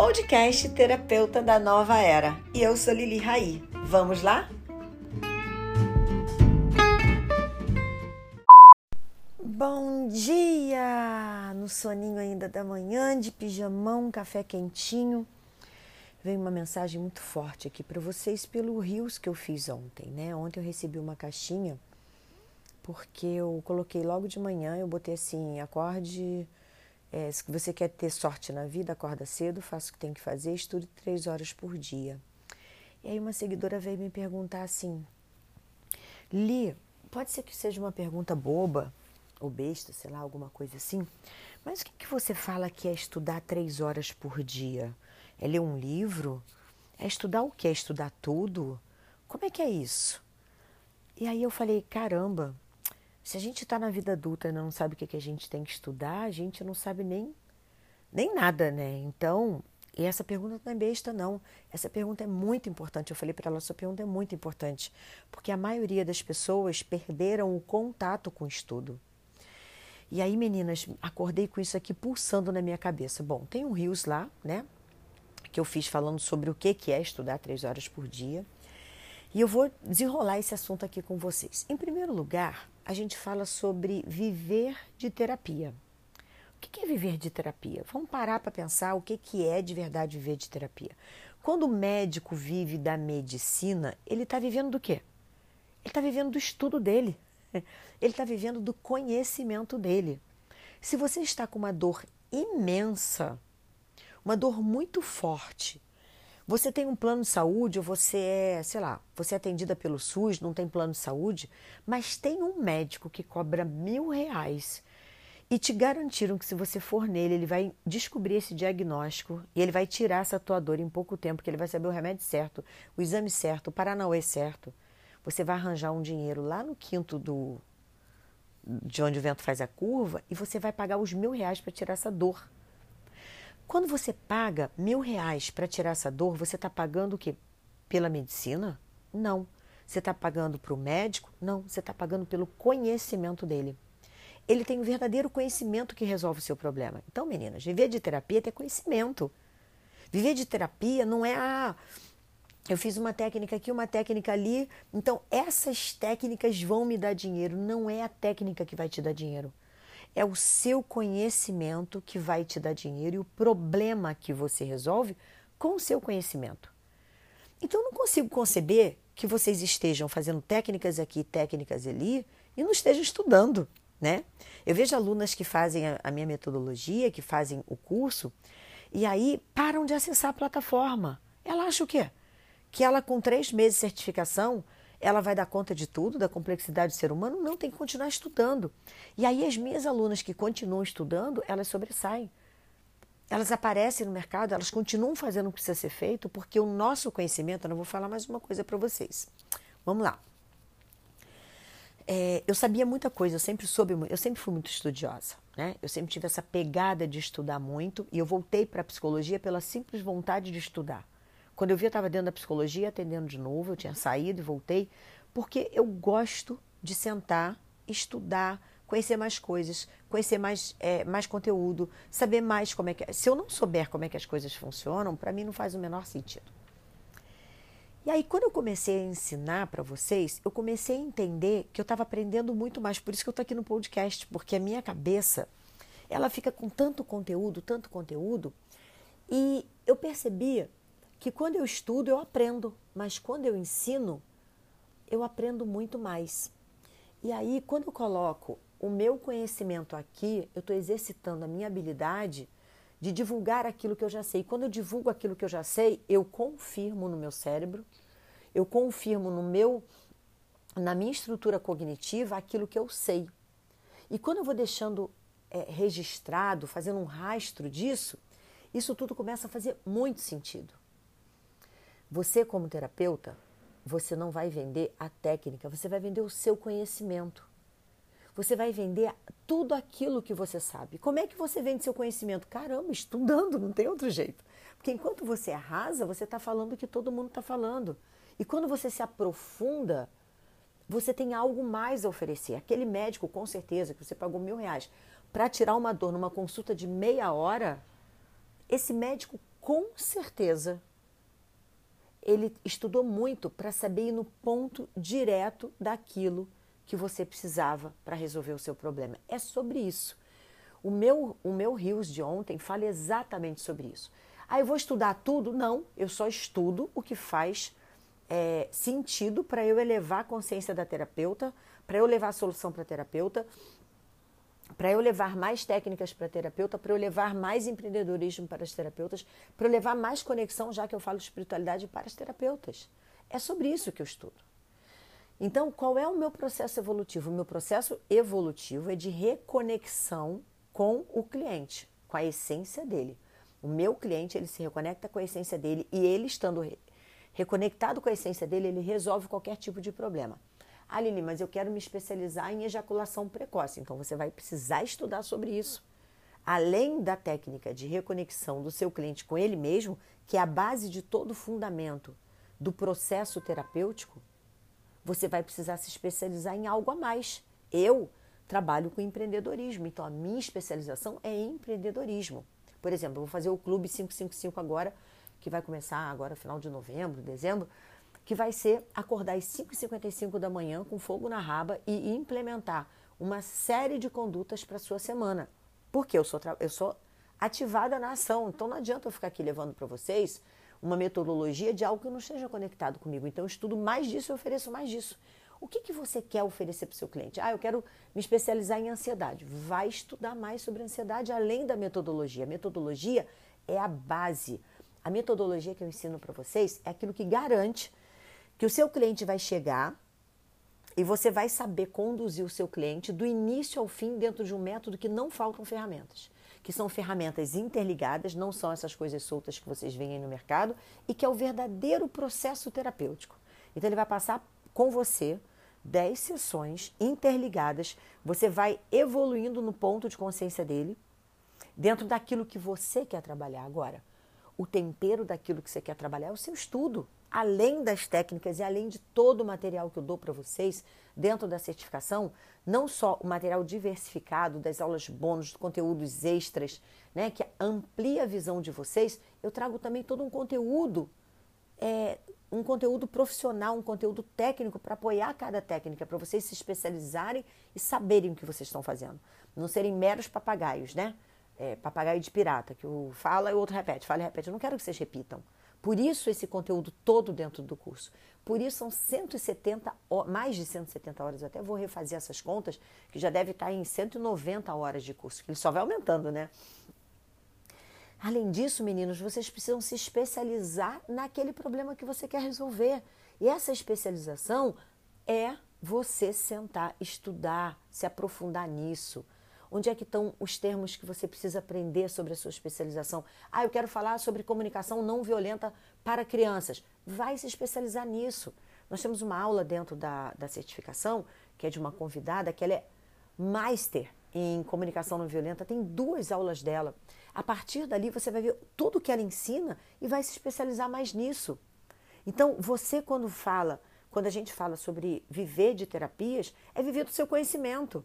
podcast Terapeuta da Nova Era. E eu sou Lili Raí. Vamos lá? Bom dia! No soninho ainda da manhã, de pijamão, café quentinho. Vem uma mensagem muito forte aqui para vocês pelo Rios que eu fiz ontem, né? Ontem eu recebi uma caixinha porque eu coloquei logo de manhã, eu botei assim, acorde é, se você quer ter sorte na vida, acorda cedo, faça o que tem que fazer, estude três horas por dia. E aí uma seguidora veio me perguntar assim, Li, pode ser que seja uma pergunta boba ou besta, sei lá, alguma coisa assim, mas o que, que você fala que é estudar três horas por dia? É ler um livro? É estudar o que? É estudar tudo? Como é que é isso? E aí eu falei, caramba, se a gente está na vida adulta e não sabe o que, que a gente tem que estudar, a gente não sabe nem, nem nada, né? Então, e essa pergunta não é besta, não. Essa pergunta é muito importante. Eu falei para ela, essa pergunta é muito importante, porque a maioria das pessoas perderam o contato com o estudo. E aí, meninas, acordei com isso aqui pulsando na minha cabeça. Bom, tem um Rios lá, né? Que eu fiz falando sobre o que é estudar três horas por dia. E eu vou desenrolar esse assunto aqui com vocês. Em primeiro lugar, a gente fala sobre viver de terapia. O que é viver de terapia? Vamos parar para pensar o que é de verdade viver de terapia. Quando o médico vive da medicina, ele está vivendo do quê? Ele está vivendo do estudo dele. Ele está vivendo do conhecimento dele. Se você está com uma dor imensa, uma dor muito forte, você tem um plano de saúde ou você é, sei lá, você é atendida pelo SUS, não tem plano de saúde, mas tem um médico que cobra mil reais e te garantiram que se você for nele, ele vai descobrir esse diagnóstico e ele vai tirar essa tua dor em pouco tempo, que ele vai saber o remédio certo, o exame certo, o paranauê certo. Você vai arranjar um dinheiro lá no quinto do de onde o vento faz a curva e você vai pagar os mil reais para tirar essa dor. Quando você paga mil reais para tirar essa dor, você está pagando o quê? Pela medicina? Não. Você está pagando para o médico? Não. Você está pagando pelo conhecimento dele. Ele tem um verdadeiro conhecimento que resolve o seu problema. Então, meninas, viver de terapia é ter conhecimento. Viver de terapia não é. Ah, eu fiz uma técnica aqui, uma técnica ali. Então, essas técnicas vão me dar dinheiro. Não é a técnica que vai te dar dinheiro. É o seu conhecimento que vai te dar dinheiro e o problema que você resolve com o seu conhecimento. Então, eu não consigo conceber que vocês estejam fazendo técnicas aqui, técnicas ali e não estejam estudando, né? Eu vejo alunas que fazem a, minha metodologia, que fazem o curso, e aí param de acessar a plataforma. Ela acha o quê? Que ela, com três meses de certificação, ela vai dar conta de tudo, da complexidade do ser humano? Não, tem que continuar estudando. E aí as minhas alunas que continuam estudando, elas sobressaem. Elas aparecem no mercado, elas continuam fazendo o que precisa ser feito, porque o nosso conhecimento, eu não vou falar mais uma coisa para vocês. Vamos lá. É, eu sabia muita coisa, eu sempre soube, eu sempre fui muito estudiosa, né? Eu sempre tive essa pegada de estudar muito e eu voltei para a psicologia pela simples vontade de estudar. Quando eu vi, eu estava dentro da psicologia, atendendo de novo, eu tinha saído e voltei, porque eu gosto de sentar, estudar, conhecer mais coisas, conhecer mais, é, mais conteúdo, saber mais como é que. É. Se eu não souber como é que as coisas funcionam, para mim não faz o menor sentido. E aí, quando eu comecei a ensinar para vocês, eu comecei a entender que eu estava aprendendo muito mais. Por isso que eu estou aqui no podcast, porque a minha cabeça ela fica com tanto conteúdo, tanto conteúdo, e eu percebia que quando eu estudo eu aprendo, mas quando eu ensino, eu aprendo muito mais. E aí, quando eu coloco o meu conhecimento aqui, eu estou exercitando a minha habilidade de divulgar aquilo que eu já sei. Quando eu divulgo aquilo que eu já sei, eu confirmo no meu cérebro, eu confirmo no meu na minha estrutura cognitiva aquilo que eu sei. E quando eu vou deixando é, registrado, fazendo um rastro disso, isso tudo começa a fazer muito sentido. Você, como terapeuta, você não vai vender a técnica, você vai vender o seu conhecimento. Você vai vender tudo aquilo que você sabe. Como é que você vende seu conhecimento? Caramba, estudando, não tem outro jeito. Porque enquanto você arrasa, você está falando o que todo mundo está falando. E quando você se aprofunda, você tem algo mais a oferecer. Aquele médico, com certeza, que você pagou mil reais para tirar uma dor numa consulta de meia hora, esse médico com certeza ele estudou muito para saber ir no ponto direto daquilo que você precisava para resolver o seu problema. É sobre isso. O meu, o meu Rios de ontem fala exatamente sobre isso. Ah, eu vou estudar tudo? Não, eu só estudo o que faz é, sentido para eu elevar a consciência da terapeuta, para eu levar a solução para a terapeuta, para eu levar mais técnicas para terapeuta, para eu levar mais empreendedorismo para as terapeutas, para eu levar mais conexão, já que eu falo de espiritualidade, para as terapeutas. É sobre isso que eu estudo. Então, qual é o meu processo evolutivo? O meu processo evolutivo é de reconexão com o cliente, com a essência dele. O meu cliente, ele se reconecta com a essência dele e ele estando reconectado com a essência dele, ele resolve qualquer tipo de problema. Lili, mas eu quero me especializar em ejaculação precoce. Então você vai precisar estudar sobre isso. Além da técnica de reconexão do seu cliente com ele mesmo, que é a base de todo o fundamento do processo terapêutico, você vai precisar se especializar em algo a mais. Eu trabalho com empreendedorismo, então a minha especialização é em empreendedorismo. Por exemplo, eu vou fazer o Clube 555 agora, que vai começar agora final de novembro, dezembro, que vai ser acordar às 5h55 da manhã com fogo na raba e implementar uma série de condutas para a sua semana. Porque eu sou, eu sou ativada na ação, então não adianta eu ficar aqui levando para vocês uma metodologia de algo que não esteja conectado comigo. Então eu estudo mais disso e ofereço mais disso. O que, que você quer oferecer para o seu cliente? Ah, eu quero me especializar em ansiedade. Vai estudar mais sobre ansiedade além da metodologia. A metodologia é a base. A metodologia que eu ensino para vocês é aquilo que garante que o seu cliente vai chegar e você vai saber conduzir o seu cliente do início ao fim dentro de um método que não faltam ferramentas, que são ferramentas interligadas, não são essas coisas soltas que vocês veem aí no mercado, e que é o verdadeiro processo terapêutico. Então ele vai passar com você 10 sessões interligadas, você vai evoluindo no ponto de consciência dele, dentro daquilo que você quer trabalhar agora. O tempero daquilo que você quer trabalhar é o seu estudo, além das técnicas e além de todo o material que eu dou para vocês dentro da certificação, não só o material diversificado das aulas bônus, conteúdos extras, né, que amplia a visão de vocês, eu trago também todo um conteúdo, é, um conteúdo profissional, um conteúdo técnico para apoiar cada técnica, para vocês se especializarem e saberem o que vocês estão fazendo. Não serem meros papagaios, né? É, papagaio de pirata, que o fala e o outro repete, fala e repete. Eu não quero que vocês repitam. Por isso esse conteúdo todo dentro do curso. Por isso são 170, mais de 170 horas. Eu até vou refazer essas contas, que já deve estar em 190 horas de curso, que ele só vai aumentando, né? Além disso, meninos, vocês precisam se especializar naquele problema que você quer resolver. E essa especialização é você sentar, estudar, se aprofundar nisso. Onde é que estão os termos que você precisa aprender sobre a sua especialização? Ah, eu quero falar sobre comunicação não violenta para crianças. Vai se especializar nisso. Nós temos uma aula dentro da, da certificação, que é de uma convidada, que ela é master em comunicação não violenta, tem duas aulas dela. A partir dali você vai ver tudo que ela ensina e vai se especializar mais nisso. Então, você quando fala, quando a gente fala sobre viver de terapias, é viver do seu conhecimento.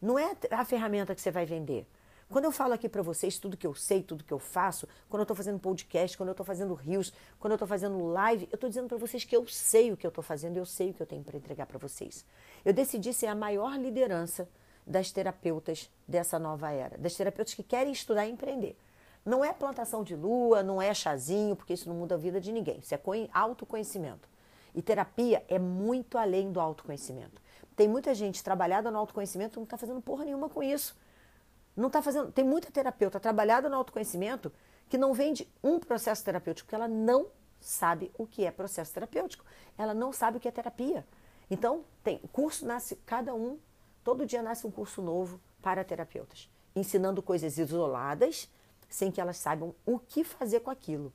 Não é a ferramenta que você vai vender. Quando eu falo aqui para vocês tudo que eu sei, tudo que eu faço, quando eu estou fazendo podcast, quando eu estou fazendo rios, quando eu estou fazendo live, eu estou dizendo para vocês que eu sei o que eu estou fazendo, eu sei o que eu tenho para entregar para vocês. Eu decidi ser a maior liderança das terapeutas dessa nova era, das terapeutas que querem estudar e empreender. Não é plantação de lua, não é chazinho, porque isso não muda a vida de ninguém. Isso é autoconhecimento. E terapia é muito além do autoconhecimento. Tem muita gente trabalhada no autoconhecimento que não está fazendo porra nenhuma com isso. Não está fazendo. Tem muita terapeuta trabalhada no autoconhecimento que não vende um processo terapêutico, porque ela não sabe o que é processo terapêutico. Ela não sabe o que é terapia. Então, tem curso nasce cada um, todo dia nasce um curso novo para terapeutas, ensinando coisas isoladas, sem que elas saibam o que fazer com aquilo.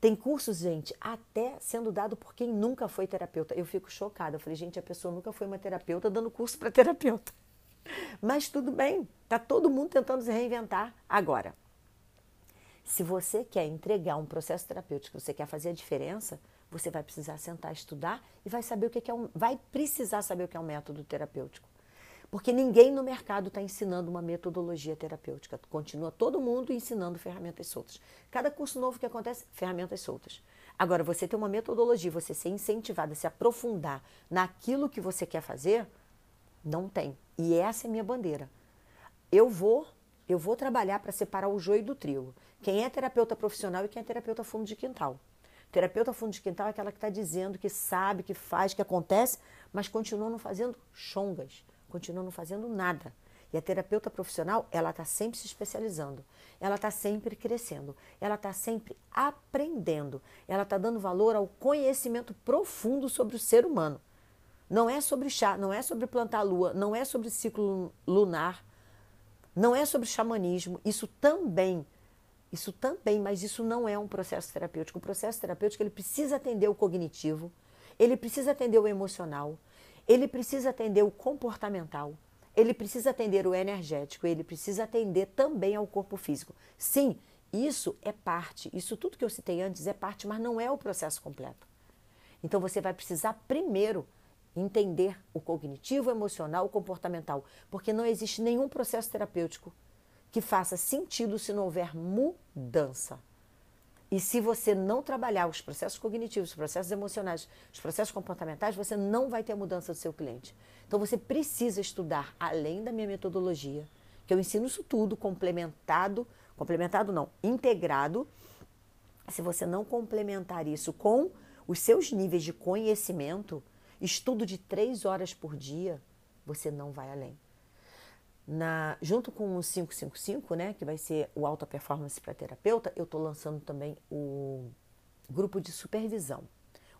Tem cursos, gente, até sendo dado por quem nunca foi terapeuta. Eu fico chocada. Eu falei, gente, a pessoa nunca foi uma terapeuta dando curso para terapeuta. Mas tudo bem, tá todo mundo tentando se reinventar agora. Se você quer entregar um processo terapêutico, você quer fazer a diferença, você vai precisar sentar, estudar e vai saber o que é um, vai precisar saber o que é um método terapêutico. Porque ninguém no mercado está ensinando uma metodologia terapêutica. Continua todo mundo ensinando ferramentas soltas. Cada curso novo que acontece, ferramentas soltas. Agora, você ter uma metodologia, você ser incentivado a se aprofundar naquilo que você quer fazer, não tem. E essa é minha bandeira. Eu vou, eu vou trabalhar para separar o joio do trigo. Quem é terapeuta profissional e quem é terapeuta fundo de quintal. Terapeuta fundo de quintal é aquela que está dizendo que sabe, que faz, que acontece, mas continua não fazendo chongas continua não fazendo nada. E a terapeuta profissional, ela está sempre se especializando, ela está sempre crescendo, ela está sempre aprendendo, ela está dando valor ao conhecimento profundo sobre o ser humano. Não é sobre chá, não é sobre plantar a lua, não é sobre ciclo lunar, não é sobre xamanismo. Isso também, isso também, mas isso não é um processo terapêutico. O processo terapêutico ele precisa atender o cognitivo, ele precisa atender o emocional, ele precisa atender o comportamental, ele precisa atender o energético, ele precisa atender também ao corpo físico. Sim, isso é parte, isso tudo que eu citei antes é parte, mas não é o processo completo. Então você vai precisar primeiro entender o cognitivo, emocional, comportamental, porque não existe nenhum processo terapêutico que faça sentido se não houver mudança. E se você não trabalhar os processos cognitivos, os processos emocionais, os processos comportamentais, você não vai ter a mudança do seu cliente. Então você precisa estudar além da minha metodologia, que eu ensino isso tudo complementado, complementado não, integrado. Se você não complementar isso com os seus níveis de conhecimento, estudo de três horas por dia, você não vai além. Na, junto com o 555, né, que vai ser o alta performance para terapeuta, eu estou lançando também o grupo de supervisão,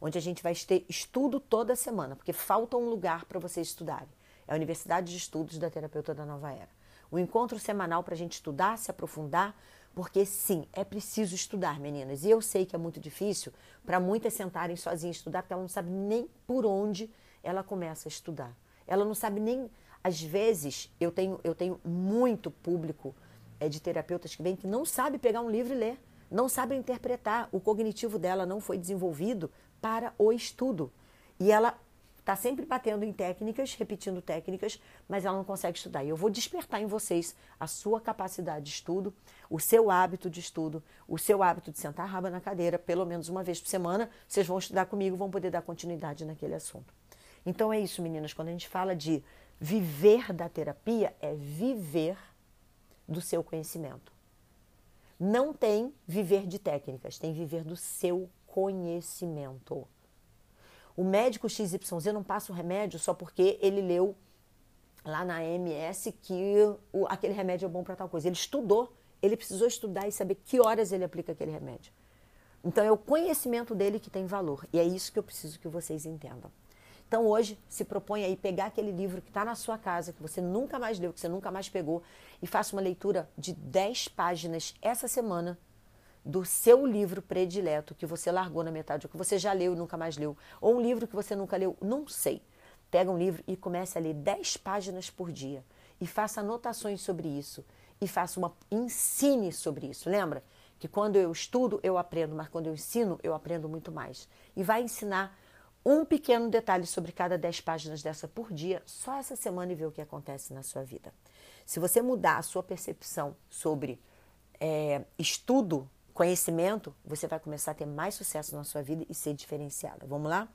onde a gente vai ter estudo toda semana, porque falta um lugar para vocês estudarem. É a Universidade de Estudos da Terapeuta da Nova Era. O encontro semanal para a gente estudar, se aprofundar, porque sim, é preciso estudar, meninas. E eu sei que é muito difícil para muitas sentarem sozinhas estudar, porque ela não sabe nem por onde ela começa a estudar. Ela não sabe nem às vezes, eu tenho, eu tenho muito público é, de terapeutas que vem que não sabe pegar um livro e ler, não sabe interpretar. O cognitivo dela não foi desenvolvido para o estudo. E ela está sempre batendo em técnicas, repetindo técnicas, mas ela não consegue estudar. E eu vou despertar em vocês a sua capacidade de estudo, o seu hábito de estudo, o seu hábito de sentar a raba na cadeira, pelo menos uma vez por semana. Vocês vão estudar comigo, vão poder dar continuidade naquele assunto. Então é isso, meninas. Quando a gente fala de Viver da terapia é viver do seu conhecimento. Não tem viver de técnicas, tem viver do seu conhecimento. O médico XYZ não passa o remédio só porque ele leu lá na MS que o, aquele remédio é bom para tal coisa. Ele estudou, ele precisou estudar e saber que horas ele aplica aquele remédio. Então é o conhecimento dele que tem valor. E é isso que eu preciso que vocês entendam. Então hoje se propõe aí pegar aquele livro que está na sua casa, que você nunca mais leu, que você nunca mais pegou, e faça uma leitura de 10 páginas essa semana do seu livro predileto que você largou na metade, ou que você já leu e nunca mais leu, ou um livro que você nunca leu, não sei. Pega um livro e comece a ler 10 páginas por dia e faça anotações sobre isso e faça uma ensine sobre isso. Lembra que quando eu estudo eu aprendo, mas quando eu ensino eu aprendo muito mais. E vai ensinar um pequeno detalhe sobre cada 10 páginas dessa por dia, só essa semana e ver o que acontece na sua vida. Se você mudar a sua percepção sobre é, estudo, conhecimento, você vai começar a ter mais sucesso na sua vida e ser diferenciada. Vamos lá?